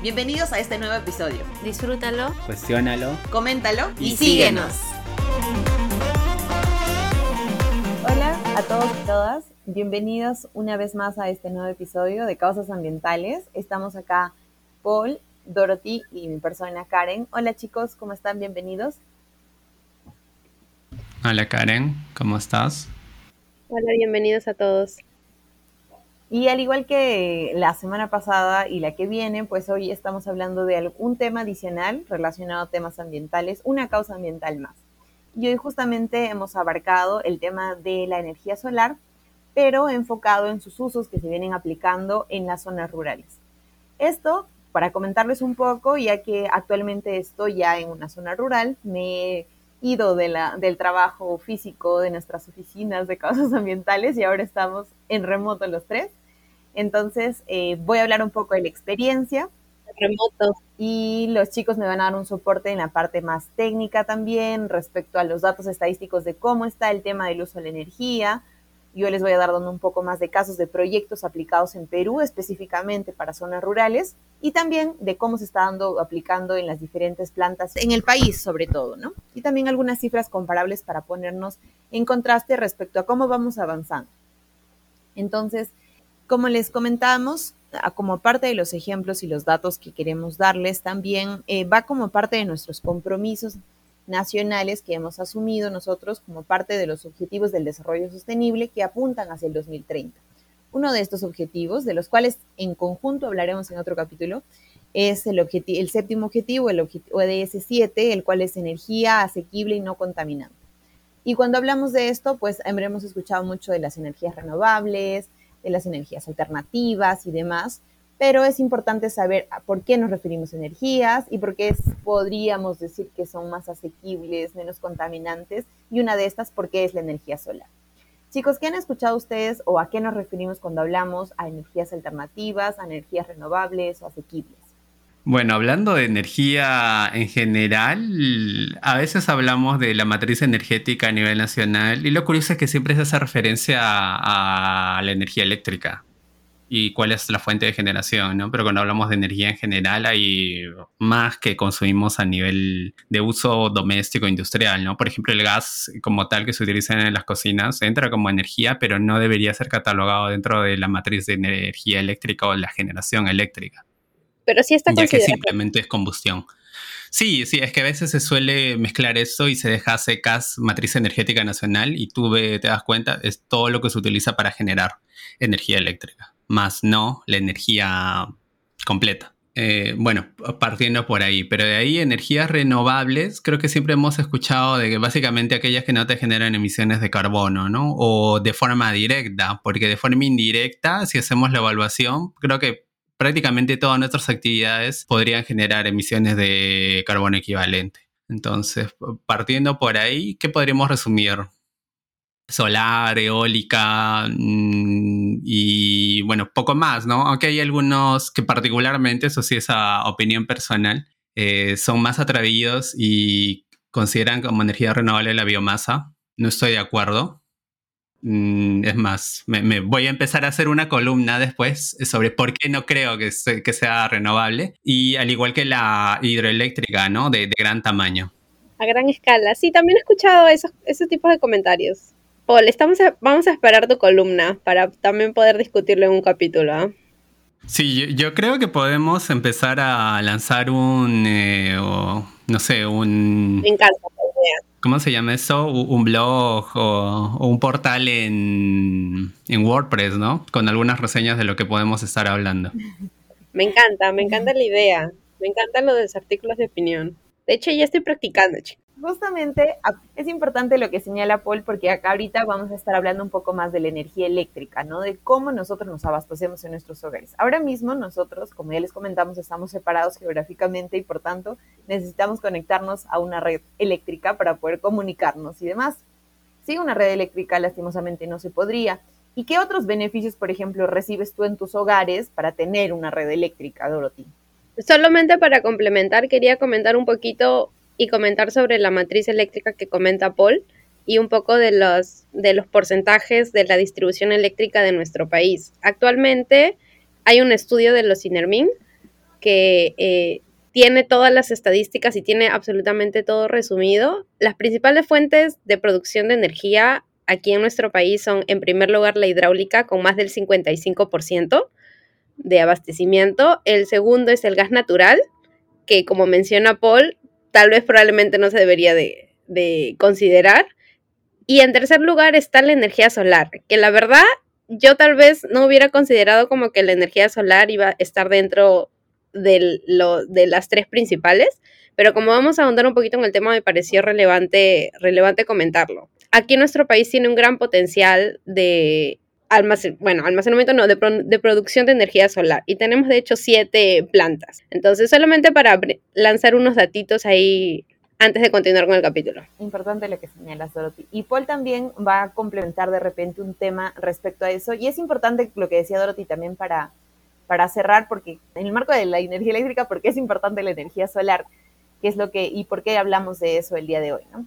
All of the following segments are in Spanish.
Bienvenidos a este nuevo episodio. Disfrútalo, cuestiónalo, coméntalo y, síguenos. Hola a todos y todas. Bienvenidos una vez más a este nuevo episodio de Causas Ambientales. Estamos acá Paul, Dorothy y mi persona Karen. Hola chicos, ¿cómo están? Bienvenidos. Hola Karen, ¿cómo estás? Hola, bienvenidos a todos. Y al igual que la semana pasada y la que viene, pues hoy estamos hablando de un tema adicional relacionado a temas ambientales, una causa ambiental más. Y hoy justamente hemos abarcado el tema de la energía solar, pero enfocado en sus usos que se vienen aplicando en las zonas rurales. Esto, para comentarles un poco, ya que actualmente estoy ya en una zona rural, me he ido de la, del trabajo físico de nuestras oficinas de causas ambientales y ahora estamos en remoto los tres. Entonces, eh, voy a hablar un poco de la experiencia. Remoto. Y los chicos me van a dar un soporte en la parte más técnica también respecto a los datos estadísticos de cómo está el tema del uso de la energía. Yo les voy a dar dando un poco más de casos de proyectos aplicados en Perú específicamente para zonas rurales y también de cómo se está dando aplicando en las diferentes plantas en el país sobre todo, ¿no? Y también algunas cifras comparables para ponernos en contraste respecto a cómo vamos avanzando. Entonces, como les comentamos, como parte de los ejemplos y los datos que queremos darles, también eh, va como parte de nuestros compromisos nacionales que hemos asumido nosotros como parte de los objetivos del desarrollo sostenible que apuntan hacia el 2030. Uno de estos objetivos, de los cuales en conjunto hablaremos en otro capítulo, es el, el séptimo objetivo, el ODS 7, el cual es energía asequible y no contaminante. Y cuando hablamos de esto, pues hemos escuchado mucho de las energías renovables, de las energías alternativas y demás, pero es importante saber por qué nos referimos a energías y por qué podríamos decir que son más asequibles, menos contaminantes, y una de estas, ¿por qué es la energía solar? Chicos, ¿qué han escuchado ustedes o a qué nos referimos cuando hablamos a energías alternativas, a energías renovables o asequibles? Bueno, hablando de energía en general, a veces hablamos de la matriz energética a nivel nacional y lo curioso es que siempre se hace referencia a, la energía eléctrica y cuál es la fuente de generación, ¿no? Pero cuando hablamos de energía en general hay más que consumimos a nivel de uso doméstico industrial, ¿no? Por ejemplo, el gas como tal que se utiliza en las cocinas entra como energía, pero no debería ser catalogado dentro de la matriz de energía eléctrica o la generación eléctrica pero sí está Ya que simplemente es combustión. Sí, sí, es que a veces se suele mezclar eso y se deja secas matriz energética nacional y tú te das cuenta, es todo lo que se utiliza para generar energía eléctrica, más no la energía completa. Eh, bueno, partiendo por ahí, pero de ahí energías renovables, creo que siempre hemos escuchado de que básicamente aquellas que no te generan emisiones de carbono, ¿no? O de forma directa, porque de forma indirecta, si hacemos la evaluación, creo que prácticamente todas nuestras actividades podrían generar emisiones de carbono equivalente. Entonces, partiendo por ahí, ¿qué podríamos resumir? Solar, eólica mm, y bueno, poco más, ¿no? Aunque hay algunos que particularmente, eso sí es a opinión personal, eh, son más atrevidos y consideran como energía renovable la biomasa. No estoy de acuerdo. Mm, es más, me, voy a empezar a hacer una columna después sobre por qué no creo que, sea renovable. Y al igual que la hidroeléctrica, ¿no? De, gran tamaño. A gran escala. Sí, también he escuchado esos, esos tipos de comentarios. Paul, estamos vamos a esperar tu columna para también poder discutirlo en un capítulo. ¿ah? Sí, yo, creo que podemos empezar a lanzar un, eh, no sé, un... Me encanta ¿Cómo se llama eso? Un blog o, un portal en, WordPress, ¿no? Con algunas reseñas de lo que podemos estar hablando. Me encanta, me encanta la idea. Me encantan los artículos de opinión. De hecho, ya estoy practicando, chicos justamente es importante lo que señala Paul porque acá ahorita vamos a estar hablando un poco más de la energía eléctrica, ¿no? De cómo nosotros nos abastecemos en nuestros hogares. Ahora mismo nosotros, como ya les comentamos, estamos separados geográficamente y por tanto necesitamos conectarnos a una red eléctrica para poder comunicarnos y demás. Sí, una red eléctrica lastimosamente no se podría. ¿Y qué otros beneficios, por ejemplo, recibes tú en tus hogares para tener una red eléctrica, Dorothy? Solamente para complementar, quería comentar un poquito y comentar sobre la matriz eléctrica que comenta Paul y un poco de los, de los porcentajes de la distribución eléctrica de nuestro país. Actualmente hay un estudio de los INERMIN que eh, tiene todas las estadísticas y tiene absolutamente todo resumido. Las principales fuentes de producción de energía aquí en nuestro país son, en primer lugar, la hidráulica, con más del 55% de abastecimiento. El segundo es el gas natural, que como menciona Paul, tal vez probablemente no se debería de, de considerar. Y en tercer lugar está la energía solar, que la verdad yo tal vez no hubiera considerado como que la energía solar iba a estar dentro de, lo, de las tres principales, pero como vamos a ahondar un poquito en el tema, me pareció relevante, relevante comentarlo. Aquí nuestro país tiene un gran potencial de almacen, bueno, almacenamiento no, de, de, producción de energía solar. Y tenemos de hecho siete plantas. Entonces, solamente para lanzar unos datitos ahí antes de continuar con el capítulo. Importante lo que señalas, Dorothy. Y Paul también va a complementar de repente un tema respecto a eso. Y es importante lo que decía Dorothy también para para cerrar, porque en el marco de la energía eléctrica, porque es importante la energía solar, qué es lo que y por qué hablamos de eso el día de hoy, ¿no?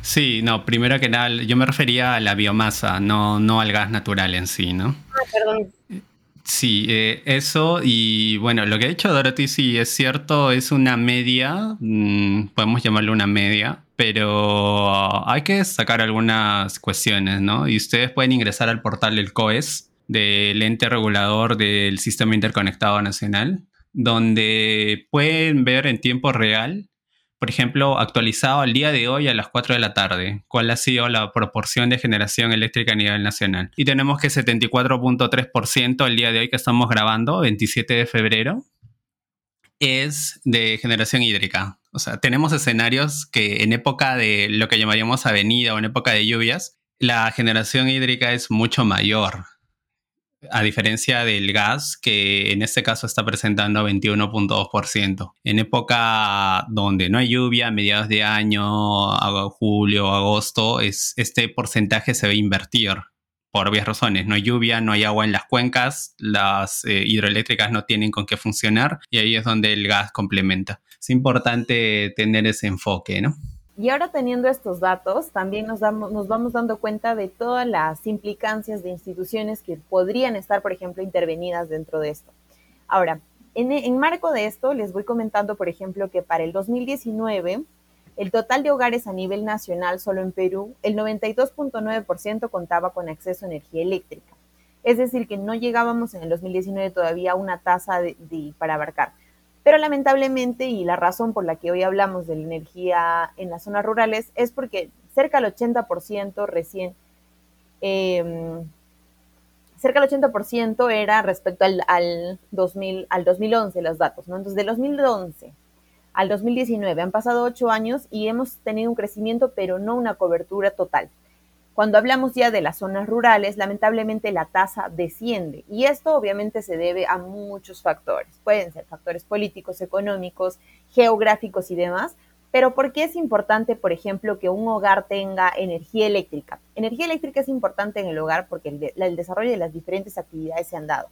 Sí, no, primero que nada, yo me refería a la biomasa, no, no al gas natural en sí, ¿no? Ah, perdón. Sí, eh, eso y bueno, lo que ha dicho Dorothy sí es cierto, es una media, mm, podemos llamarlo una media, pero hay que sacar algunas cuestiones, ¿no? Y ustedes pueden ingresar al portal del COES, del ente regulador del Sistema Interconectado Nacional, donde pueden ver en tiempo real, por ejemplo, actualizado al día de hoy a las 4 de la tarde, cuál ha sido la proporción de generación eléctrica a nivel nacional. Y tenemos que 74.3% al día de hoy que estamos grabando, 27 de febrero, es de generación hídrica. O sea, tenemos escenarios que en época de lo que llamaríamos avenida o en época de lluvias, la generación hídrica es mucho mayor a diferencia del gas, que en este caso está presentando 21.2%. En época donde no hay lluvia, mediados de año, julio, agosto, es, este porcentaje se va invertir por obvias razones. No hay lluvia, no hay agua en las cuencas, las eh, hidroeléctricas no tienen con qué funcionar y ahí es donde el gas complementa. Es importante tener ese enfoque, ¿no? Y ahora teniendo estos datos, también nos, damos, nos vamos dando cuenta de todas las implicancias de instituciones que podrían estar, por ejemplo, intervenidas dentro de esto. Ahora, en, marco de esto, les voy comentando, por ejemplo, que para el 2019, el total de hogares a nivel nacional, solo en Perú, el 92.9% contaba con acceso a energía eléctrica. Es decir, que no llegábamos en el 2019 todavía a una tasa de, para abarcar. Pero lamentablemente, y la razón por la que hoy hablamos de la energía en las zonas rurales, es porque cerca del 80% recién, eh, cerca del 80% era respecto al, al, 2000, al 2011 los datos, ¿no? Entonces, del 2011 al 2019 han pasado ocho años y hemos tenido un crecimiento, pero no una cobertura total. Cuando hablamos ya de las zonas rurales, lamentablemente la tasa desciende y esto obviamente se debe a muchos factores. Pueden ser factores políticos, económicos, geográficos y demás. Pero ¿por qué es importante, por ejemplo, que un hogar tenga energía eléctrica? Energía eléctrica es importante en el hogar porque el, el desarrollo de las diferentes actividades se han dado.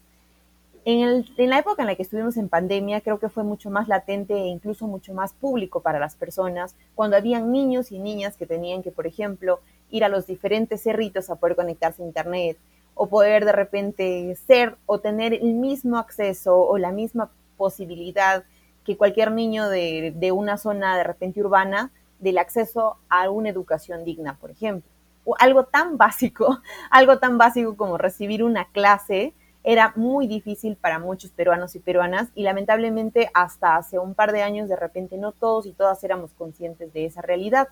En, el, en, la época en la que estuvimos en pandemia, creo que fue mucho más latente e incluso mucho más público para las personas, cuando habían niños y niñas que tenían que, por ejemplo, ir a los diferentes cerritos a poder conectarse a Internet o poder de repente ser o tener el mismo acceso o la misma posibilidad que cualquier niño de, de una zona de repente urbana del acceso a una educación digna, por ejemplo. O algo tan básico, algo tan básico como recibir una clase era muy difícil para muchos peruanos y peruanas y lamentablemente hasta hace un par de años de repente no todos y todas éramos conscientes de esa realidad.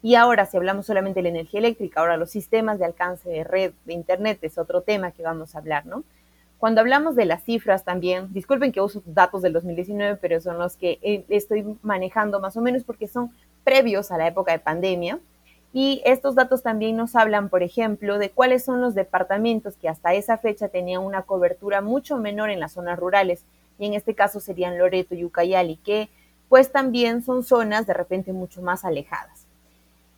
Y ahora, si hablamos solamente de la energía eléctrica, ahora los sistemas de alcance de red, de Internet, es otro tema que vamos a hablar, ¿no? Cuando hablamos de las cifras también, disculpen que uso datos del 2019, pero son los que eh, estoy manejando más o menos porque son previos a la época de pandemia. Y estos datos también nos hablan, por ejemplo, de cuáles son los departamentos que hasta esa fecha tenían una cobertura mucho menor en las zonas rurales, y en este caso serían Loreto y Ucayali, que pues también son zonas de repente mucho más alejadas.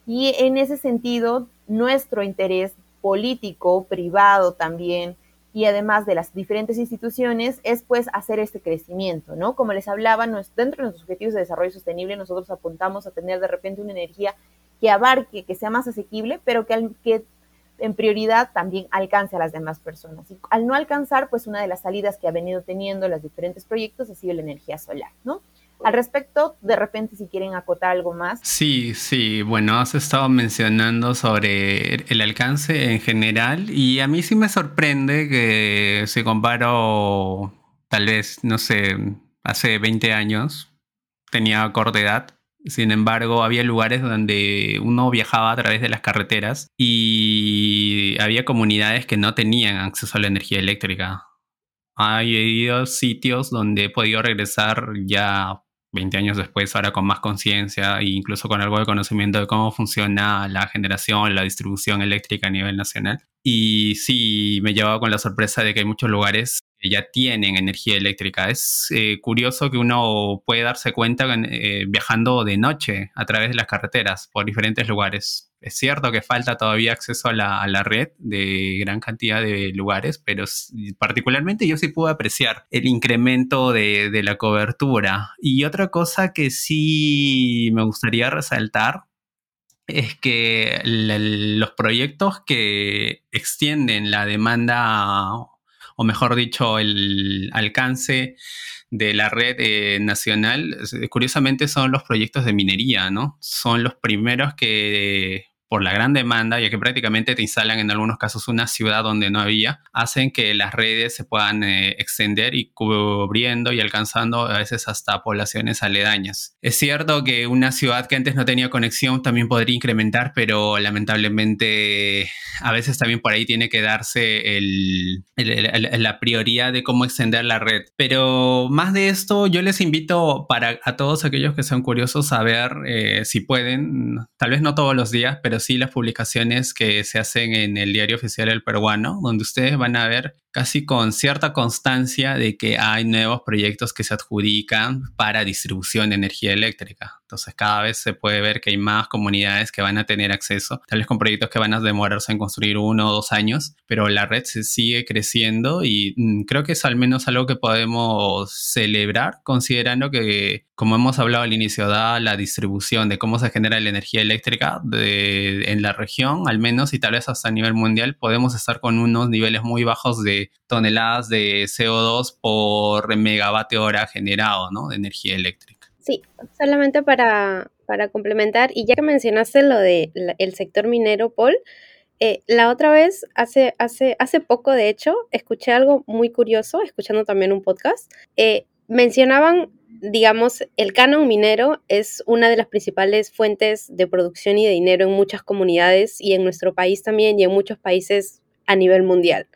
Y en ese sentido, nuestro interés político, privado también, y además de las diferentes instituciones, es pues hacer este crecimiento, ¿no? Como les hablaba, dentro de nuestros objetivos de desarrollo sostenible, nosotros apuntamos a tener de repente una energía que abarque, que sea más asequible, pero que, en prioridad también alcance a las demás personas. Y al no alcanzar, pues una de las salidas que ha venido teniendo los diferentes proyectos ha sido la energía solar, ¿no? Al respecto, de repente, si quieren acotar algo más. Sí, sí, bueno, has estado mencionando sobre el alcance en general y a mí sí me sorprende que si comparo, tal vez, no sé, hace 20 años, tenía corta edad, sin embargo, había lugares donde uno viajaba a través de las carreteras y había comunidades que no tenían acceso a la energía eléctrica. Hay sitios donde he podido regresar ya 20 años después, ahora con más conciencia e incluso con algo de conocimiento de cómo funciona la generación, la distribución eléctrica a nivel nacional. Y sí, me llevaba con la sorpresa de que hay muchos lugares ya tienen energía eléctrica. Es eh, curioso que uno puede darse cuenta eh, viajando de noche a través de las carreteras por diferentes lugares. Es cierto que falta todavía acceso a la, red de gran cantidad de lugares, pero particularmente yo sí pude apreciar el incremento de, de la cobertura. Y otra cosa que sí me gustaría resaltar es que los proyectos que extienden la demanda, o mejor dicho, el alcance de la red eh, nacional, curiosamente son los proyectos de minería, ¿no? Son los primeros que por la gran demanda, ya que prácticamente te instalan en algunos casos una ciudad donde no había, hacen que las redes se puedan eh, extender y cubriendo y alcanzando a veces hasta poblaciones aledañas. Es cierto que una ciudad que antes no tenía conexión también podría incrementar, pero lamentablemente a veces también por ahí tiene que darse el, la prioridad de cómo extender la red. Pero más de esto, yo les invito para a todos aquellos que sean curiosos a ver eh, si pueden, tal vez no todos los días, pero sí las publicaciones que se hacen en el diario oficial El Peruano, donde ustedes van a ver casi con cierta constancia de que hay nuevos proyectos que se adjudican para distribución de energía eléctrica. Entonces cada vez se puede ver que hay más comunidades que van a tener acceso, tal vez con proyectos que van a demorarse en construir uno o dos años, pero la red se sigue creciendo y mm, creo que es al menos algo que podemos celebrar considerando que, como hemos hablado al inicio, da la distribución de cómo se genera la energía eléctrica en la región, al menos y tal vez hasta a nivel mundial, podemos estar con unos niveles muy bajos de toneladas de CO2 por megavatio hora generado ¿no? de energía eléctrica. Sí, solamente para, para complementar, y ya que mencionaste lo del el sector minero, Paul, eh, la otra vez, hace, hace, hace poco de hecho, escuché algo muy curioso, escuchando también un podcast. Eh, mencionaban, digamos, el canon minero es una de las principales fuentes de producción y de dinero en muchas comunidades y en nuestro país también y en muchos países a nivel mundial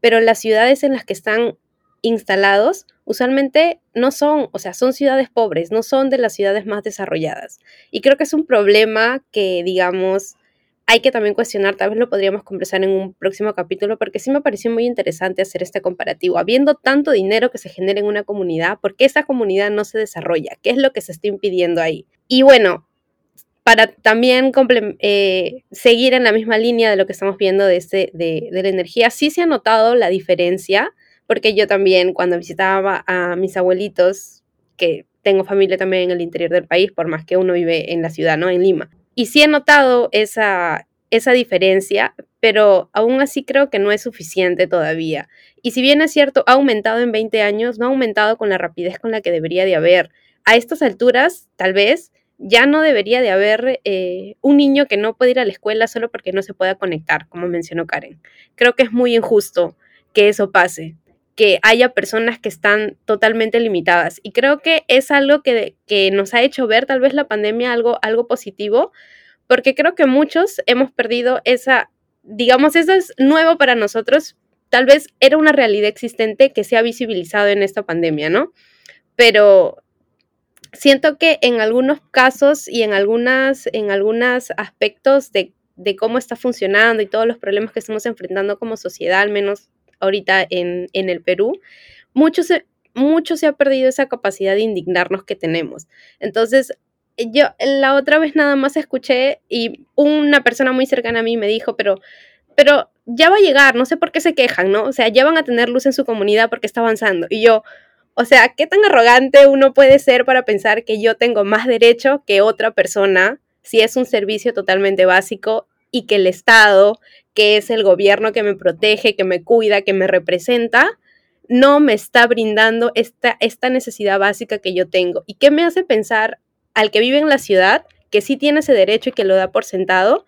pero las ciudades en las que están instalados usualmente no son, o sea, son ciudades pobres, no son de las ciudades más desarrolladas. Y creo que es un problema que, digamos, hay que también cuestionar, tal vez lo podríamos conversar en un próximo capítulo, porque sí me pareció muy interesante hacer este comparativo. Habiendo tanto dinero que se genera en una comunidad, ¿por qué esa comunidad no se desarrolla? ¿Qué es lo que se está impidiendo ahí? Y bueno, para también eh, seguir en la misma línea de lo que estamos viendo de, este, de, la energía, sí se ha notado la diferencia, porque yo también cuando visitaba a mis abuelitos, que tengo familia también en el interior del país, por más que uno vive en la ciudad, ¿no? En Lima. Y sí he notado esa, esa diferencia, pero aún así creo que no es suficiente todavía. Y si bien es cierto, ha aumentado en 20 años, no ha aumentado con la rapidez con la que debería de haber. A estas alturas, tal vez, ya no debería de haber eh, un niño que no puede ir a la escuela solo porque no se pueda conectar, como mencionó Karen. Creo que es muy injusto que eso pase, que haya personas que están totalmente limitadas. Y creo que es algo que, que nos ha hecho ver tal vez la pandemia algo, algo positivo, porque creo que muchos hemos perdido esa, digamos, eso es nuevo para nosotros. Tal vez era una realidad existente que se ha visibilizado en esta pandemia, ¿no? Pero siento que en algunos casos y en algunas, en algunos aspectos de, cómo está funcionando y todos los problemas que estamos enfrentando como sociedad, al menos ahorita en, el Perú, mucho se, se ha perdido esa capacidad de indignarnos que tenemos. Entonces, yo la otra vez nada más escuché y una persona muy cercana a mí me dijo, pero, pero ya va a llegar, no sé por qué se quejan, ¿no? O sea, ya van a tener luz en su comunidad porque está avanzando. Y yo, o sea, ¿qué tan arrogante uno puede ser para pensar que yo tengo más derecho que otra persona si es un servicio totalmente básico y que el Estado, que es el gobierno que me protege, que me cuida, que me representa, no me está brindando esta, esta necesidad básica que yo tengo. ¿Y qué me hace pensar al que vive en la ciudad, que sí tiene ese derecho y que lo da por sentado,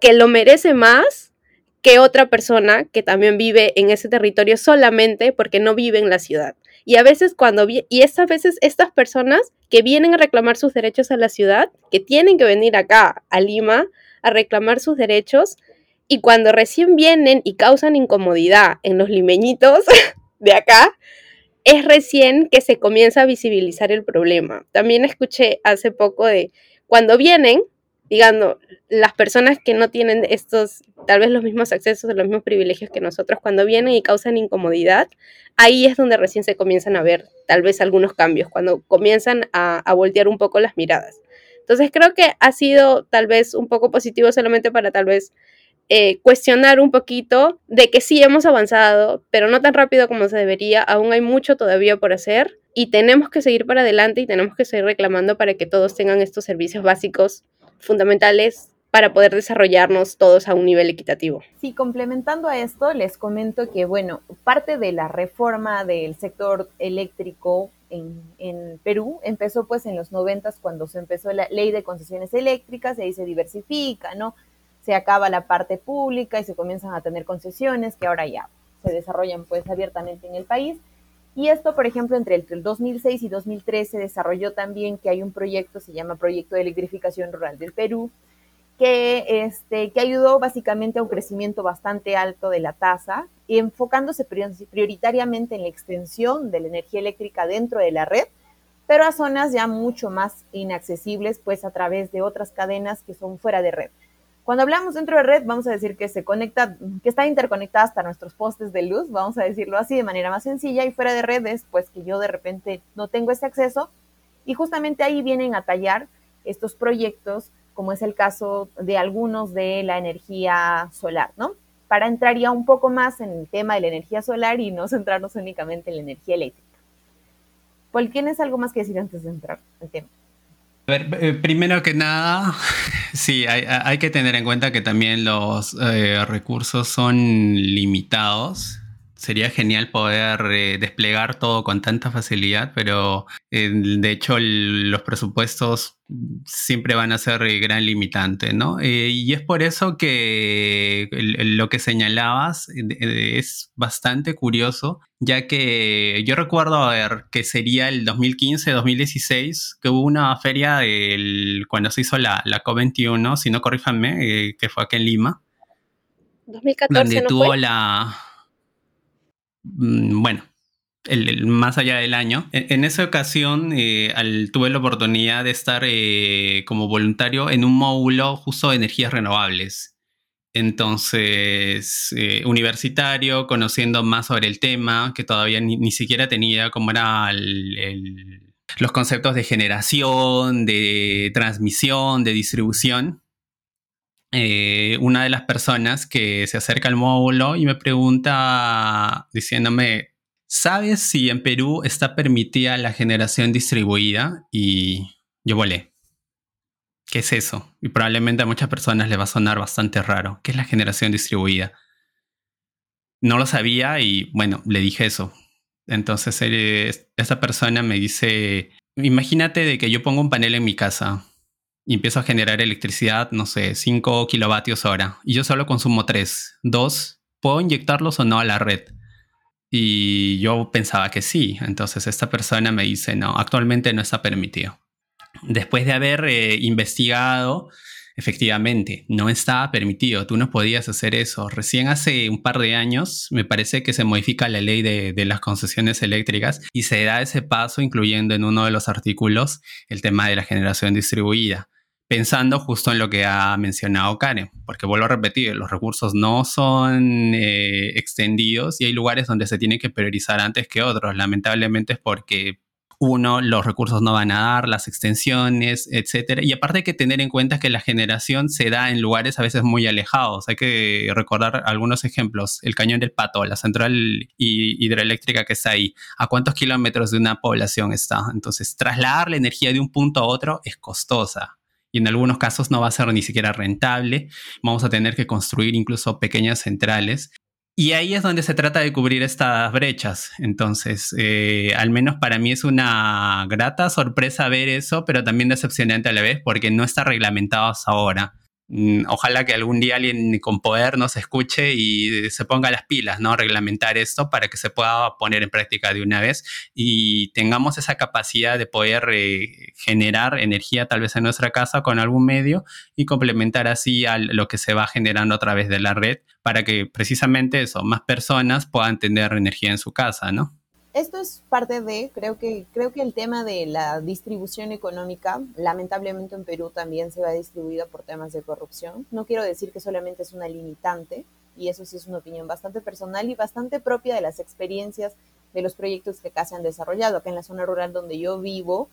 que lo merece más que otra persona que también vive en ese territorio solamente porque no vive en la ciudad? Y a veces cuando, y estas veces estas personas que vienen a reclamar sus derechos a la ciudad, que tienen que venir acá, a Lima, a reclamar sus derechos, y cuando recién vienen y causan incomodidad en los limeñitos de acá, es recién que se comienza a visibilizar el problema. También escuché hace poco de cuando vienen, digamos, las personas que no tienen estos, tal vez los mismos accesos o los mismos privilegios que nosotros, cuando vienen y causan incomodidad, ahí es donde recién se comienzan a ver tal vez algunos cambios, cuando comienzan a, a voltear un poco las miradas. Entonces creo que ha sido tal vez un poco positivo solamente para tal vez eh, cuestionar un poquito de que sí hemos avanzado, pero no tan rápido como se debería, aún hay mucho todavía por hacer y tenemos que seguir para adelante y tenemos que seguir reclamando para que todos tengan estos servicios básicos fundamentales para poder desarrollarnos todos a un nivel equitativo. Sí, complementando a esto, les comento que, bueno, parte de la reforma del sector eléctrico en, Perú empezó pues en los noventas cuando se empezó la ley de concesiones eléctricas y ahí se diversifica, ¿no? se acaba la parte pública y se comienzan a tener concesiones que ahora ya se desarrollan pues abiertamente en el país. Y esto, por ejemplo, entre el 2006 y 2013 se desarrolló también que hay un proyecto, se llama Proyecto de Electrificación Rural del Perú, que, este, que ayudó básicamente a un crecimiento bastante alto de la tasa, enfocándose prioritariamente en la extensión de la energía eléctrica dentro de la red, pero a zonas ya mucho más inaccesibles, pues a través de otras cadenas que son fuera de red. Cuando hablamos dentro de red, vamos a decir que se conecta, que está interconectada hasta nuestros postes de luz, vamos a decirlo así de manera más sencilla, y fuera de redes, pues que yo de repente no tengo ese acceso, y justamente ahí vienen a tallar estos proyectos, como es el caso de algunos de la energía solar, ¿no? Para entrar ya un poco más en el tema de la energía solar y no centrarnos únicamente en la energía eléctrica. Paul, ¿tienes algo más que decir antes de entrar al tema? A ver, eh, primero que nada, sí, hay, que tener en cuenta que también los eh, recursos son limitados. Sería genial poder eh, desplegar todo con tanta facilidad, pero de hecho los presupuestos siempre van a ser gran limitante, ¿no? y es por eso que lo que señalabas es bastante curioso ya que yo recuerdo a ver que sería el 2015-2016 que hubo una feria del, cuando se hizo la, la COP21, si no corríjanme, eh, que fue aquí en Lima. 2014 donde tuvo la... Mm, bueno, más allá del año. En, esa ocasión eh, tuve la oportunidad de estar eh, como voluntario en un módulo justo de energías renovables. Entonces, eh, universitario, conociendo más sobre el tema, que todavía ni, siquiera tenía cómo eran los conceptos de generación, de transmisión, de distribución. Eh, una de las personas que se acerca al módulo y me pregunta diciéndome, ¿sabes si en Perú está permitida la generación distribuida? Y yo volé. ¿Qué es eso? Y probablemente a muchas personas le va a sonar bastante raro. ¿Qué es la generación distribuida? No lo sabía y bueno, le dije eso. Entonces esta persona me dice, imagínate de que yo pongo un panel en mi casa y empiezo a generar electricidad, no sé, 5 kilovatios hora, y yo solo consumo 3. Dos, ¿puedo inyectarlos o no a la red? Y yo pensaba que sí. Entonces esta persona me dice, no, actualmente no está permitido después de haber eh, investigado, efectivamente, no estaba permitido, tú no podías hacer eso. Recién hace un par de años me parece que se modifica la ley de, de, las concesiones eléctricas y se da ese paso incluyendo en uno de los artículos el tema de la generación distribuida. Pensando justo en lo que ha mencionado Karen, porque vuelvo a repetir, los recursos no son eh, extendidos y hay lugares donde se tienen que priorizar antes que otros. Lamentablemente es porque uno, los recursos no van a dar, las extensiones, etcétera. Y aparte hay que tener en cuenta que la generación se da en lugares a veces muy alejados. Hay que recordar algunos ejemplos. El cañón del Pato, la central hidroeléctrica que está ahí. ¿A cuántos kilómetros de una población está? Entonces, trasladar la energía de un punto a otro es costosa. Y en algunos casos no va a ser ni siquiera rentable. Vamos a tener que construir incluso pequeñas centrales. Y ahí es donde se trata de cubrir estas brechas. Entonces, eh, al menos para mí es una grata sorpresa ver eso, pero también decepcionante a la vez porque no está reglamentado hasta ahora. Mm, ojalá que algún día alguien con poder nos escuche y se ponga las pilas, ¿no? Reglamentar esto para que se pueda poner en práctica de una vez y tengamos esa capacidad de poder eh, generar energía tal vez en nuestra casa con algún medio y complementar así a lo que se va generando a través de la red para que precisamente eso, más personas puedan tener energía en su casa, ¿no? Esto es parte de, creo que, creo que el tema de la distribución económica, lamentablemente en Perú también se va distribuida por temas de corrupción. No quiero decir que solamente es una limitante, y eso sí es una opinión bastante personal y bastante propia de las experiencias de los proyectos que acá se han desarrollado, acá en la zona rural donde yo vivo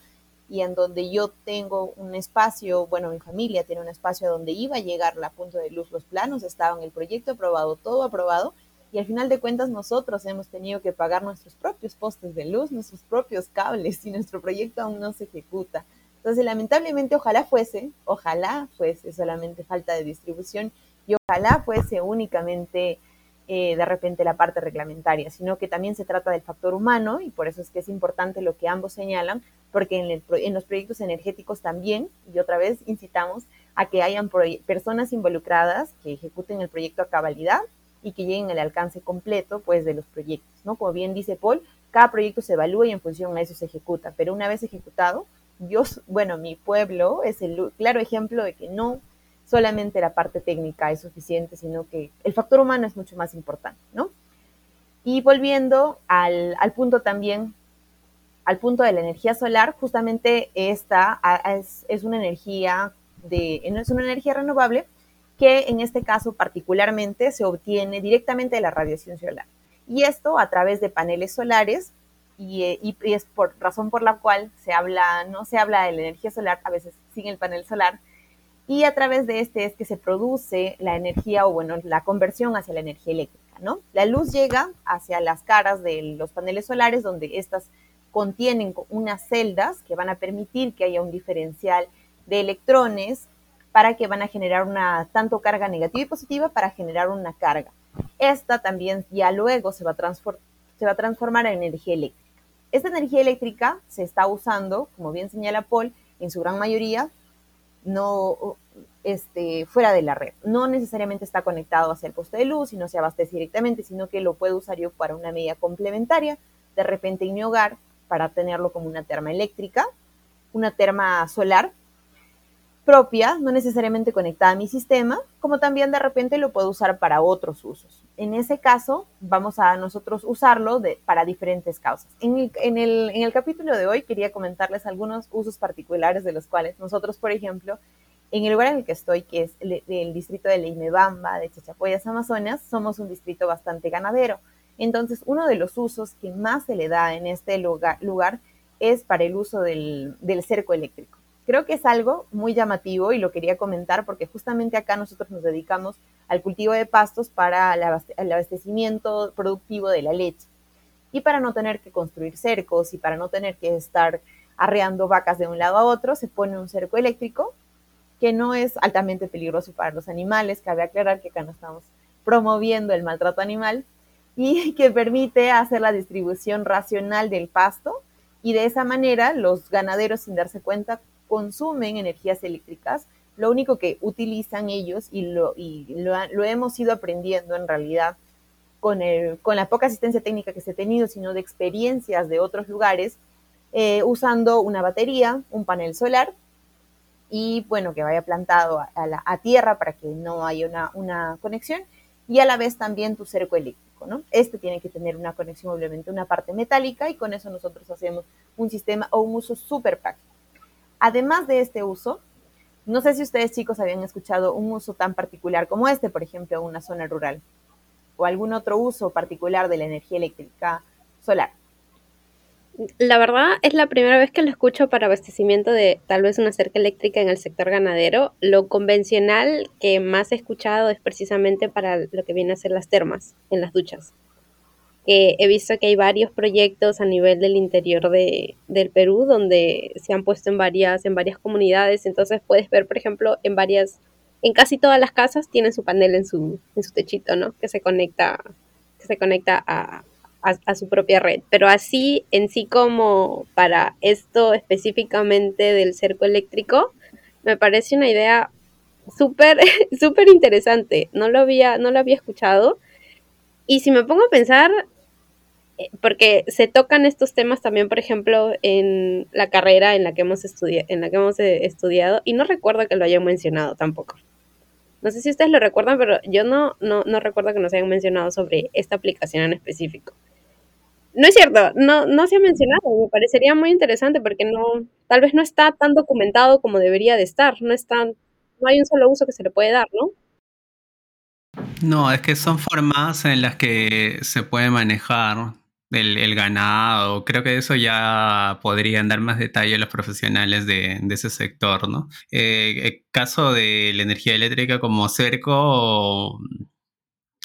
y en donde yo tengo un espacio, bueno, mi familia tiene un espacio donde iba a llegar la punta de luz, los planos estaban, el proyecto aprobado, todo aprobado, y al final de cuentas nosotros hemos tenido que pagar nuestros propios postes de luz, nuestros propios cables y nuestro proyecto aún no se ejecuta. Entonces, lamentablemente, ojalá fuese, ojalá fuese solamente falta de distribución y ojalá fuese únicamente eh, de repente la parte reglamentaria, sino que también se trata del factor humano y por eso es que es importante lo que ambos señalan, porque en, en los proyectos energéticos también, y otra vez incitamos a que hayan personas involucradas que ejecuten el proyecto a cabalidad y que lleguen al alcance completo pues de los proyectos, ¿no? Como bien dice Paul, cada proyecto se evalúa y en función a eso se ejecuta, pero una vez ejecutado, yo, bueno, mi pueblo es el claro ejemplo de que no solamente la parte técnica es suficiente, sino que el factor humano es mucho más importante, ¿no? Y volviendo al, al punto también, al punto de la energía solar, justamente esta es, es una energía de, es una energía renovable, que en este caso particularmente se obtiene directamente de la radiación solar. Y esto a través de paneles solares y, eh, es por razón por la cual se habla, no se habla de la energía solar, a veces sin el panel solar, y a través de este es que se produce la energía o bueno, la conversión hacia la energía eléctrica, ¿no? La luz llega hacia las caras de los paneles solares donde estas contienen unas celdas que van a permitir que haya un diferencial de electrones para que van a generar una tanto carga negativa y positiva para generar una carga. Esta también ya luego se va a, se va a transformar en energía eléctrica. Esta energía eléctrica se está usando, como bien señala Paul, en su gran mayoría no este, fuera de la red. No necesariamente está conectado hacia el poste de luz y no se abastece directamente, sino que lo puedo usar yo para una medida complementaria, de repente en mi hogar, para tenerlo como una terma eléctrica, una terma solar, propia, no necesariamente conectada a mi sistema, como también de repente lo puedo usar para otros usos. En ese caso, vamos a nosotros usarlo para diferentes causas. En el, capítulo de hoy quería comentarles algunos usos particulares de los cuales nosotros, por ejemplo, en el lugar en el que estoy, que es el, distrito de Leimebamba, de Chachapoyas, Amazonas, somos un distrito bastante ganadero. Entonces, uno de los usos que más se le da en este lugar, lugar es para el uso del cerco eléctrico. Creo que es algo muy llamativo y lo quería comentar porque justamente acá nosotros nos dedicamos al cultivo de pastos para el abastecimiento productivo de la leche. Y para no tener que construir cercos y para no tener que estar arreando vacas de un lado a otro, se pone un cerco eléctrico que no es altamente peligroso para los animales. Cabe aclarar que acá no estamos promoviendo el maltrato animal y que permite hacer la distribución racional del pasto y de esa manera los ganaderos sin darse cuenta consumen energías eléctricas, lo único que utilizan ellos, y lo, hemos ido aprendiendo en realidad con, la poca asistencia técnica que se ha tenido, sino de experiencias de otros lugares, eh, usando una batería, un panel solar, y bueno, que vaya plantado a, la, a tierra para que no haya una, una, conexión, y a la vez también tu cerco eléctrico, ¿no? Este tiene que tener una conexión, obviamente, una parte metálica, y con eso nosotros hacemos un sistema o un uso súper práctico. Además de este uso, no sé si ustedes chicos habían escuchado un uso tan particular como este, por ejemplo, una zona rural, o algún otro uso particular de la energía eléctrica solar. La verdad es la primera vez que lo escucho para abastecimiento de tal vez una cerca eléctrica en el sector ganadero. Lo convencional que más he escuchado es precisamente para lo que viene a ser las termas en las duchas. Que he visto que hay varios proyectos a nivel del interior de, del Perú donde se han puesto en varias, en varias comunidades, entonces puedes ver, por ejemplo, en varias, en casi todas las casas tienen su panel en su, en su techito, ¿no? Que se conecta, que se conecta a, a, su propia red. Pero así, en sí como para esto específicamente del cerco eléctrico, me parece una idea súper, súper interesante. No lo había, no lo había escuchado. Y si me pongo a pensar, eh, porque se tocan estos temas también, por ejemplo, en la carrera en la que hemos, estudiado en la que hemos eh, estudiado, y no recuerdo que lo hayan mencionado tampoco. No sé si ustedes lo recuerdan, pero yo no, no, no recuerdo que nos hayan mencionado sobre esta aplicación en específico. No es cierto, no, no se ha mencionado, me parecería muy interesante porque no, tal vez no está tan documentado como debería de estar, no está, no hay un solo uso que se le puede dar, ¿no? No, es que son formas en las que se puede manejar el, ganado. Creo que eso ya podrían dar más detalle los profesionales de, ese sector, ¿no? Eh, el caso de la energía eléctrica como cerco,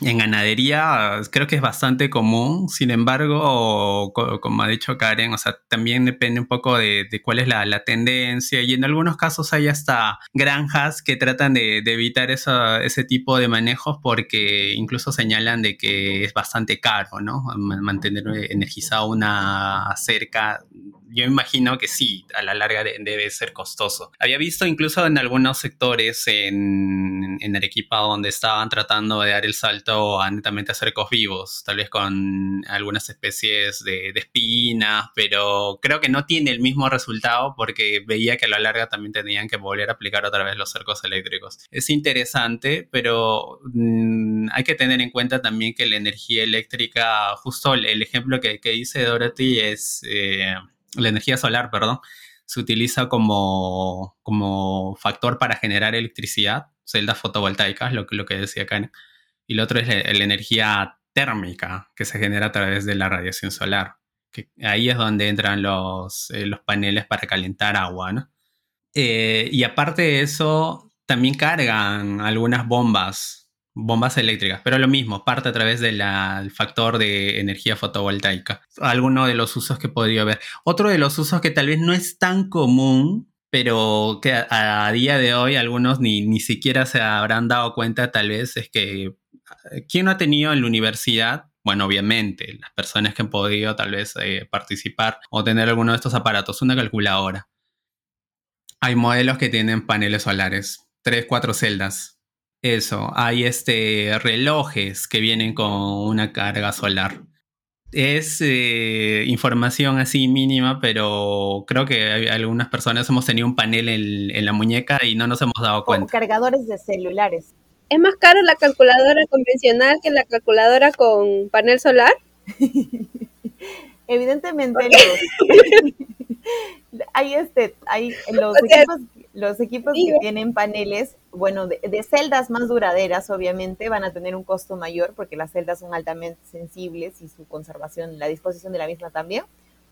en ganadería creo que es bastante común, sin embargo, como ha dicho Karen, o sea, también depende un poco de, cuál es la, tendencia y en algunos casos hay hasta granjas que tratan de, evitar ese tipo de manejos porque incluso señalan de que es bastante caro, ¿no? Mantener energizada una cerca yo imagino que sí, a la larga debe ser costoso. Había visto incluso en algunos sectores en, en Arequipa donde estaban tratando de dar el salto a netamente a cercos vivos, tal vez con algunas especies de, de espinas, pero creo que no tiene el mismo resultado porque veía que a la larga también tenían que volver a aplicar otra vez los cercos eléctricos. Es interesante, pero mm, hay que tener en cuenta también que la energía eléctrica, justo el, ejemplo que, que, dice Dorothy es... Eh, la energía solar, perdón, se utiliza como, como factor para generar electricidad, celdas fotovoltaicas, lo, lo que decía Karen. Y lo otro es la, energía térmica que se genera a través de la radiación solar. Que ahí es donde entran los, eh, los paneles para calentar agua, ¿no? Eh, y aparte de eso, también cargan algunas bombas bombas eléctricas, pero lo mismo, parte a través del factor de energía fotovoltaica. Alguno de los usos que podría haber. Otro de los usos que tal vez no es tan común, pero que a, día de hoy algunos ni, ni siquiera se habrán dado cuenta tal vez es que ¿quién no ha tenido en la universidad bueno, obviamente, las personas que han podido tal vez eh, participar o tener alguno de estos aparatos, una calculadora. Hay modelos que tienen paneles solares, tres, cuatro celdas, eso, hay este, relojes que vienen con una carga solar. Es eh, información así mínima, pero creo que algunas personas hemos tenido un panel en, la muñeca y no nos hemos dado cuenta. cargadores de celulares. ¿Es más caro la calculadora convencional que la calculadora con panel solar? Evidentemente hay este, hay los equipos los equipos que tienen paneles, bueno, de, celdas más duraderas, obviamente, van a tener un costo mayor porque las celdas son altamente sensibles y su conservación, la disposición de la misma también.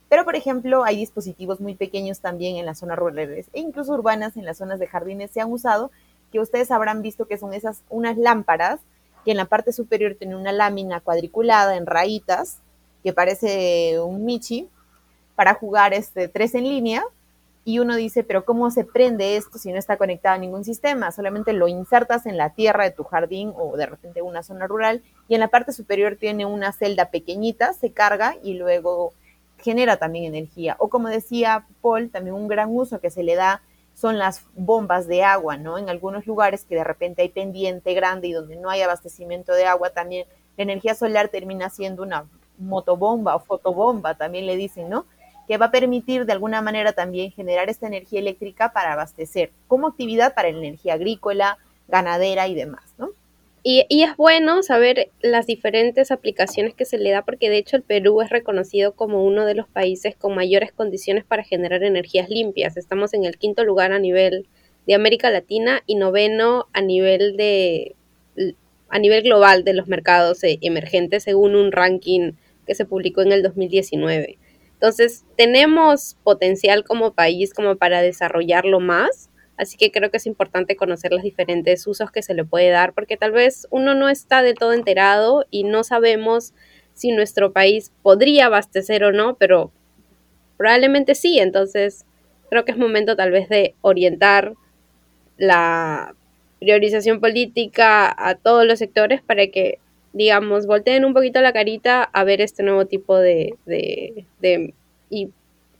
Pero, por ejemplo, hay dispositivos muy pequeños también en las zonas rurales e incluso urbanas, en las zonas de jardines, se han usado, que ustedes habrán visto que son esas, unas lámparas que en la parte superior tienen una lámina cuadriculada en rayitas, que parece un michi, para jugar este, tres en línea, y uno dice, pero ¿cómo se prende esto si no está conectado a ningún sistema? Solamente lo insertas en la tierra de tu jardín o de repente una zona rural y en la parte superior tiene una celda pequeñita, se carga y luego genera también energía. O como decía Paul, también un gran uso que se le da son las bombas de agua, ¿no? En algunos lugares que de repente hay pendiente grande y donde no hay abastecimiento de agua, también la energía solar termina siendo una motobomba o fotobomba, también le dicen, ¿no? Que va a permitir de alguna manera también generar esta energía eléctrica para abastecer como actividad para la energía agrícola, ganadera y demás, ¿no? Y, y, es bueno saber las diferentes aplicaciones que se le da porque de hecho el Perú es reconocido como uno de los países con mayores condiciones para generar energías limpias. Estamos en el quinto lugar a nivel de América Latina y noveno a nivel de a nivel global de los mercados eh, emergentes según un ranking que se publicó en el 2019. Entonces, tenemos potencial como país como para desarrollarlo más, así que creo que es importante conocer los diferentes usos que se le puede dar, porque tal vez uno no está de todo enterado y no sabemos si nuestro país podría abastecer o no, pero probablemente sí. Entonces, creo que es momento tal vez de orientar la priorización política a todos los sectores para que, digamos, volteen un poquito la carita a ver este nuevo tipo de, de, de y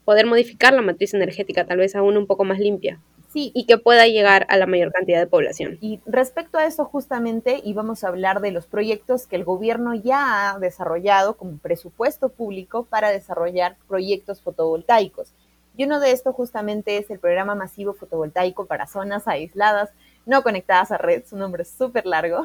poder modificar la matriz energética tal vez aún un poco más limpia. Sí. Y que pueda llegar a la mayor cantidad de población. Y respecto a eso justamente íbamos a hablar de los proyectos que el gobierno ya ha desarrollado como presupuesto público para desarrollar proyectos fotovoltaicos. Y uno de estos justamente es el programa masivo fotovoltaico para zonas aisladas no conectadas a red, su nombre es súper largo.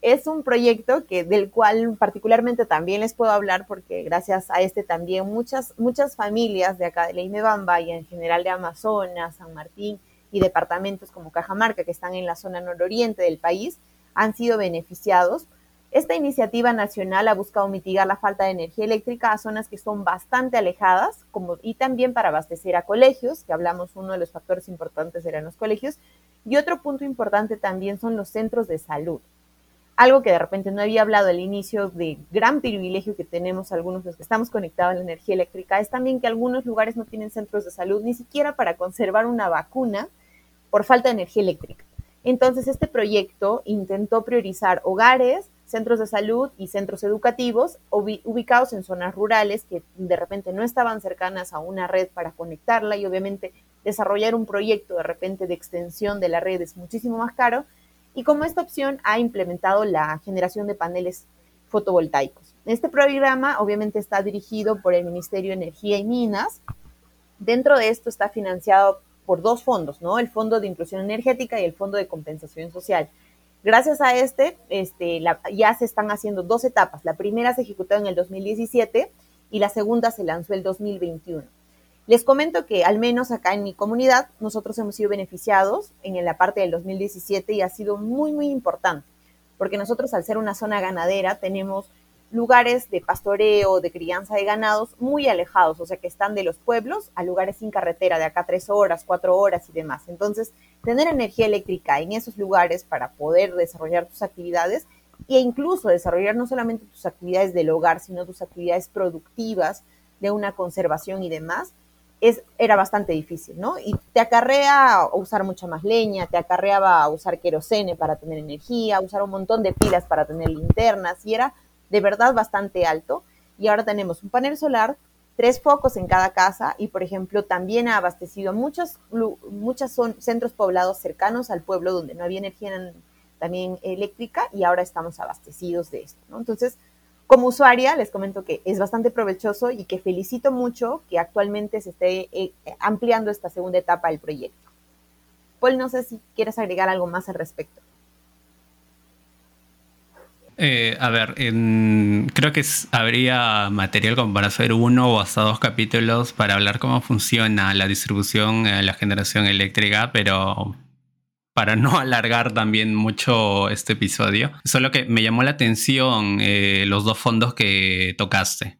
Es un proyecto que, del cual particularmente también les puedo hablar porque gracias a este también muchas, muchas familias de acá de Leimebamba y en general de Amazonas, San Martín, y departamentos como Cajamarca, que están en la zona nororiente del país, han sido beneficiados. Esta iniciativa nacional ha buscado mitigar la falta de energía eléctrica a zonas que son bastante alejadas como, y también para abastecer a colegios, que hablamos uno de los factores importantes eran los colegios, y otro punto importante también son los centros de salud. Algo que de repente no había hablado al inicio de gran privilegio que tenemos algunos los que estamos conectados a la energía eléctrica, es también que algunos lugares no tienen centros de salud ni siquiera para conservar una vacuna por falta de energía eléctrica. Entonces, este proyecto intentó priorizar hogares, centros de salud y centros educativos ubicados en zonas rurales que de repente no estaban cercanas a una red para conectarla y obviamente desarrollar un proyecto de repente de extensión de la red es muchísimo más caro y como esta opción ha implementado la generación de paneles fotovoltaicos. Este programa obviamente está dirigido por el Ministerio de Energía y Minas. Dentro de esto está financiado por dos fondos, ¿no? El Fondo de Inclusión Energética y el Fondo de Compensación Social. Gracias a este, este ya se están haciendo dos etapas. La primera se ejecutó en el 2017 y la segunda se lanzó el 2021. Les comento que al menos acá en mi comunidad nosotros hemos sido beneficiados en la parte del 2017 y ha sido muy, muy importante, porque nosotros al ser una zona ganadera tenemos lugares de pastoreo, de crianza de ganados muy alejados, o sea que están de los pueblos a lugares sin carretera, de acá tres horas, cuatro horas y demás. Entonces, tener energía eléctrica en esos lugares para poder desarrollar tus actividades e incluso desarrollar no solamente tus actividades del hogar, sino tus actividades productivas de una conservación y demás, es, era bastante difícil, ¿no? Y te acarrea usar mucha más leña, te acarreaba usar querosene para tener energía, usar un montón de pilas para tener linternas, y era de verdad bastante alto. Y ahora tenemos un panel solar, tres focos en cada casa y, por ejemplo, también ha abastecido muchos, muchos son centros poblados cercanos al pueblo donde no había energía también eléctrica y ahora estamos abastecidos de esto. ¿no? Entonces, como usuaria, les comento que es bastante provechoso y que felicito mucho que actualmente se esté eh, ampliando esta segunda etapa del proyecto. Paul, no sé si quieres agregar algo más al respecto. Eh, a ver, creo que habría material como para hacer uno o hasta dos capítulos para hablar cómo funciona la distribución, eh, la generación eléctrica, pero para no alargar también mucho este episodio, solo que me llamó la atención eh, los dos fondos que tocaste.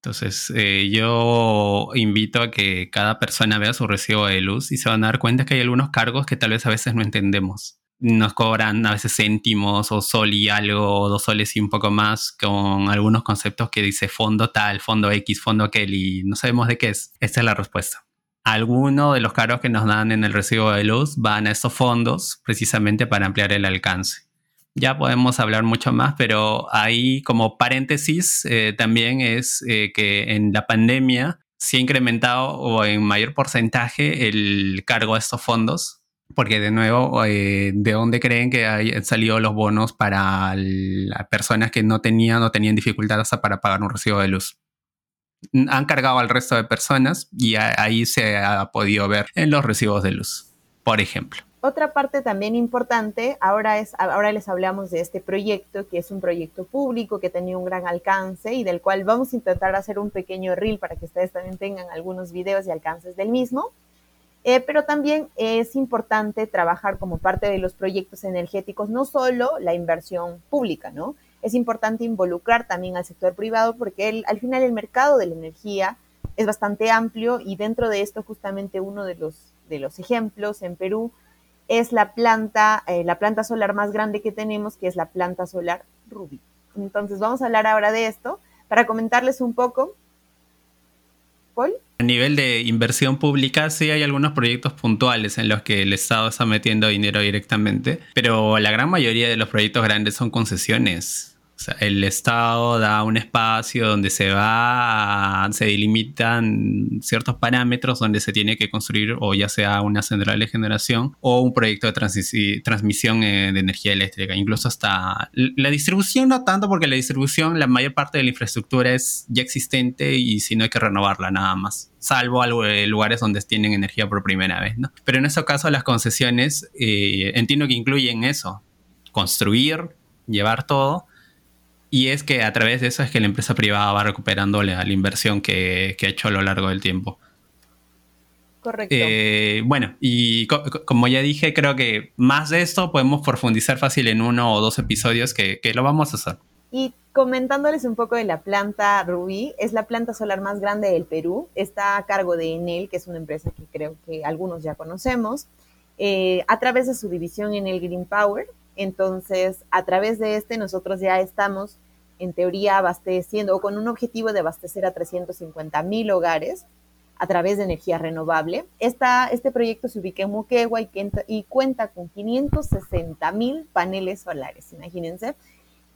Entonces, yo invito a que cada persona vea su recibo de luz y se van a dar cuenta que hay algunos cargos que tal vez a veces no entendemos nos cobran a veces céntimos o sol y algo, dos soles y un poco más, con algunos conceptos que dice fondo tal, fondo X, fondo aquel, y no sabemos de qué es. Esta es la respuesta. Algunos de los cargos que nos dan en el recibo de luz van a estos fondos precisamente para ampliar el alcance. Ya podemos hablar mucho más, pero ahí como paréntesis eh, también es eh, que en la pandemia se ha incrementado o en mayor porcentaje el cargo a estos fondos porque de nuevo, eh, ¿de dónde creen que han salido los bonos para las personas que no tenían o tenían dificultades para pagar un recibo de luz? Han cargado al resto de personas y ahí se ha podido ver en los recibos de luz, por ejemplo. Otra parte también importante, ahora, es, ahora les hablamos de este proyecto, que es un proyecto público que tenía un gran alcance y del cual vamos a intentar hacer un pequeño reel para que ustedes también tengan algunos videos y alcances del mismo. Eh, pero también es importante trabajar como parte de los proyectos energéticos, no solo la inversión pública, ¿no? Es importante involucrar también al sector privado porque al final el mercado de la energía es bastante amplio y dentro de esto justamente uno de los, de los ejemplos en Perú es la planta, eh, la planta solar más grande que tenemos, que es la planta solar Ruby. Entonces vamos a hablar ahora de esto Para comentarles un poco, A nivel de inversión pública, sí hay algunos proyectos puntuales en los que el Estado está metiendo dinero directamente, pero la gran mayoría de los proyectos grandes son concesiones. O sea, el Estado da un espacio donde se va, se delimitan ciertos parámetros donde se tiene que construir o ya sea una central de generación o un proyecto de transmisión eh, de energía eléctrica. Incluso hasta la distribución no tanto porque la distribución, la mayor parte de la infraestructura es ya existente y si no hay que renovarla nada más salvo eh, lugares donde tienen energía por primera vez, ¿no? Pero en ese caso las concesiones eh, entiendo que incluyen eso, construir, llevar todo y es que a través de eso es que la empresa privada va recuperando la, inversión que, ha hecho a lo largo del tiempo. Correcto. Eh, bueno, y como ya dije, creo que más de esto podemos profundizar fácil en uno o dos episodios que, lo vamos a hacer. Y comentándoles un poco de la planta Rubí, es la planta solar más grande del Perú. Está a cargo de Enel, que es una empresa que creo que algunos ya conocemos, eh, a través de su división Enel Green Power. Entonces, a través de este, nosotros ya estamos, en teoría, abasteciendo o con un objetivo de abastecer a 350 mil hogares a través de energía renovable. este proyecto se ubica en Moquegua y, y cuenta con 560 mil paneles solares, imagínense,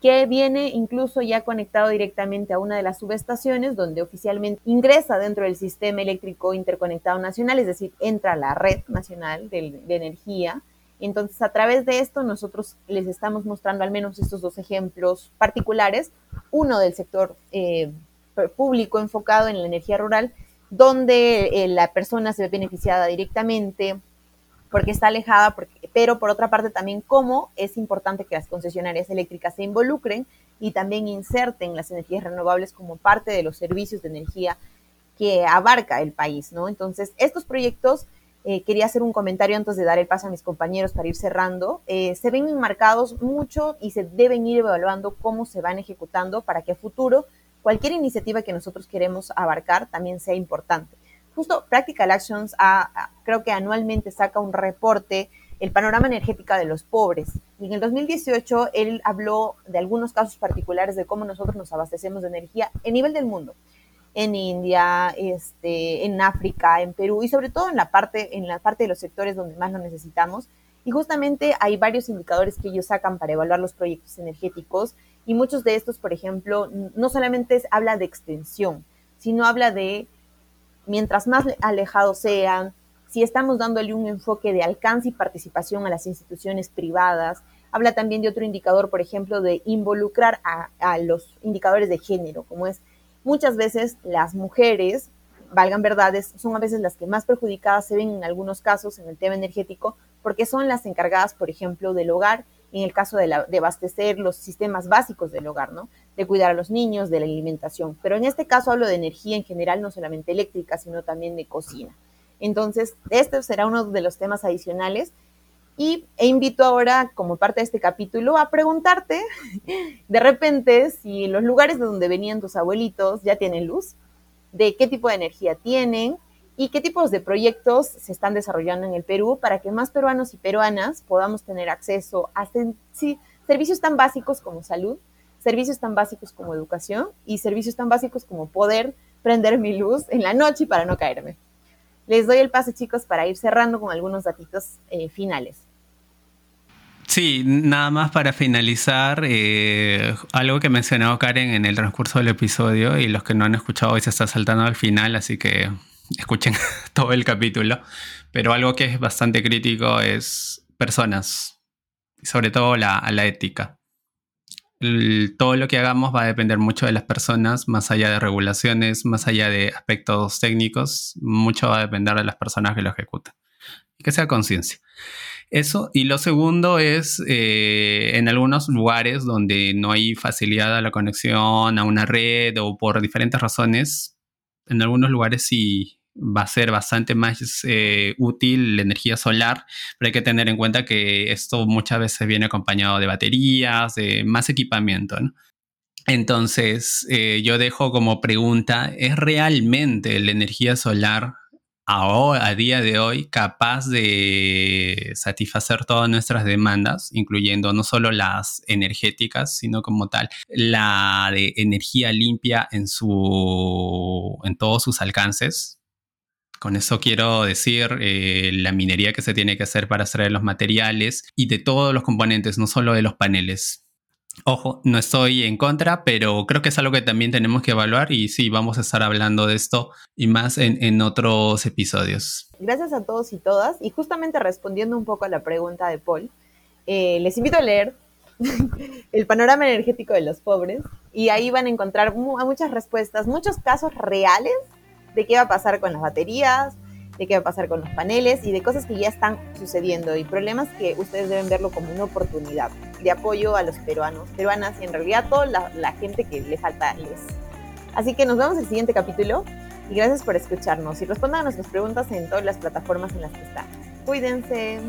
que viene incluso ya conectado directamente a una de las subestaciones donde oficialmente ingresa dentro del sistema eléctrico interconectado nacional, es decir, entra a la red nacional de, de energía entonces, a través de esto, nosotros les estamos mostrando al menos estos dos ejemplos particulares, uno del sector eh, público enfocado en la energía rural, donde eh, la persona se ve beneficiada directamente porque está alejada, pero por otra parte también cómo es importante que las concesionarias eléctricas se involucren y también inserten las energías renovables como parte de los servicios de energía que abarca el país, ¿no? Entonces, estos proyectos eh, quería hacer un comentario antes de dar el paso a mis compañeros para ir cerrando. Eh, se ven enmarcados mucho y se deben ir evaluando cómo se van ejecutando para que a futuro cualquier iniciativa que nosotros queremos abarcar también sea importante. Justo Practical Actions creo que anualmente saca un reporte, el panorama energético de los pobres. Y en el 2018 él habló de algunos casos particulares de cómo nosotros nos abastecemos de energía a nivel del mundo en India, este, en África, en Perú y sobre todo en la parte, en la parte de los sectores donde más lo necesitamos. Y justamente hay varios indicadores que ellos sacan para evaluar los proyectos energéticos y muchos de estos, por ejemplo, no solamente habla de extensión, sino habla de mientras más alejados sean, si estamos dándole un enfoque de alcance y participación a las instituciones privadas. Habla también de otro indicador, por ejemplo, de involucrar a, a los indicadores de género, como es Muchas veces las mujeres, valgan verdades, son a veces las que más perjudicadas se ven en algunos casos en el tema energético, porque son las encargadas, por ejemplo, del hogar, en el caso de, la, abastecer los sistemas básicos del hogar, ¿no? De cuidar a los niños, de la alimentación. Pero en este caso hablo de energía en general, no solamente eléctrica, sino también de cocina. Entonces, este será uno de los temas adicionales y e invito ahora, como parte de este capítulo, a preguntarte de repente si los lugares de donde venían tus abuelitos ya tienen luz, de qué tipo de energía tienen y qué tipos de proyectos se están desarrollando en el Perú para que más peruanos y peruanas podamos tener acceso a servicios tan básicos como salud, servicios tan básicos como educación y servicios tan básicos como poder prender mi luz en la noche para no caerme. Les doy el pase, chicos, para ir cerrando con algunos datitos eh, finales. Sí, nada más para finalizar, eh, algo que mencionó Karen en el transcurso del episodio y los que no han escuchado hoy se está saltando al final, así que escuchen todo el capítulo. Pero algo que es bastante crítico es personas, sobre todo la, la ética todo lo que hagamos va a depender mucho de las personas, más allá de regulaciones, más allá de aspectos técnicos, mucho va a depender de las personas que lo ejecutan. Que sea conciencia. Eso, y lo segundo es eh, en algunos lugares donde no hay facilidad a la conexión a una red o por diferentes razones, en algunos lugares sí va a ser bastante más eh, útil la energía solar, pero hay que tener en cuenta que esto muchas veces viene acompañado de baterías, de más equipamiento. Entonces, eh, yo dejo como pregunta, ¿es realmente la energía solar a día de hoy, capaz de satisfacer todas nuestras demandas, incluyendo no solo las energéticas, sino como tal, la de energía limpia en, su, en todos sus alcances. Con eso quiero decir eh, la minería que se tiene que hacer para extraer los materiales y de todos los componentes, no solo de los paneles. Ojo, no estoy en contra, pero creo que es algo que también tenemos que evaluar y sí, vamos a estar hablando de esto y más en, otros episodios. Gracias a todos y todas. Y justamente respondiendo un poco a la pregunta de Paul, eh, les invito a leer el panorama energético de los pobres y ahí van a encontrar muchas respuestas, muchos casos reales de qué va a pasar con las baterías, de qué va a pasar con los paneles y de cosas que ya están sucediendo y problemas que ustedes deben verlo como una oportunidad de apoyo a los peruanos, peruanas y en realidad a toda la, gente que le falta les. Así que nos vemos en el siguiente capítulo y gracias por escucharnos y respondan a nuestras preguntas en todas las plataformas en las que están. Cuídense.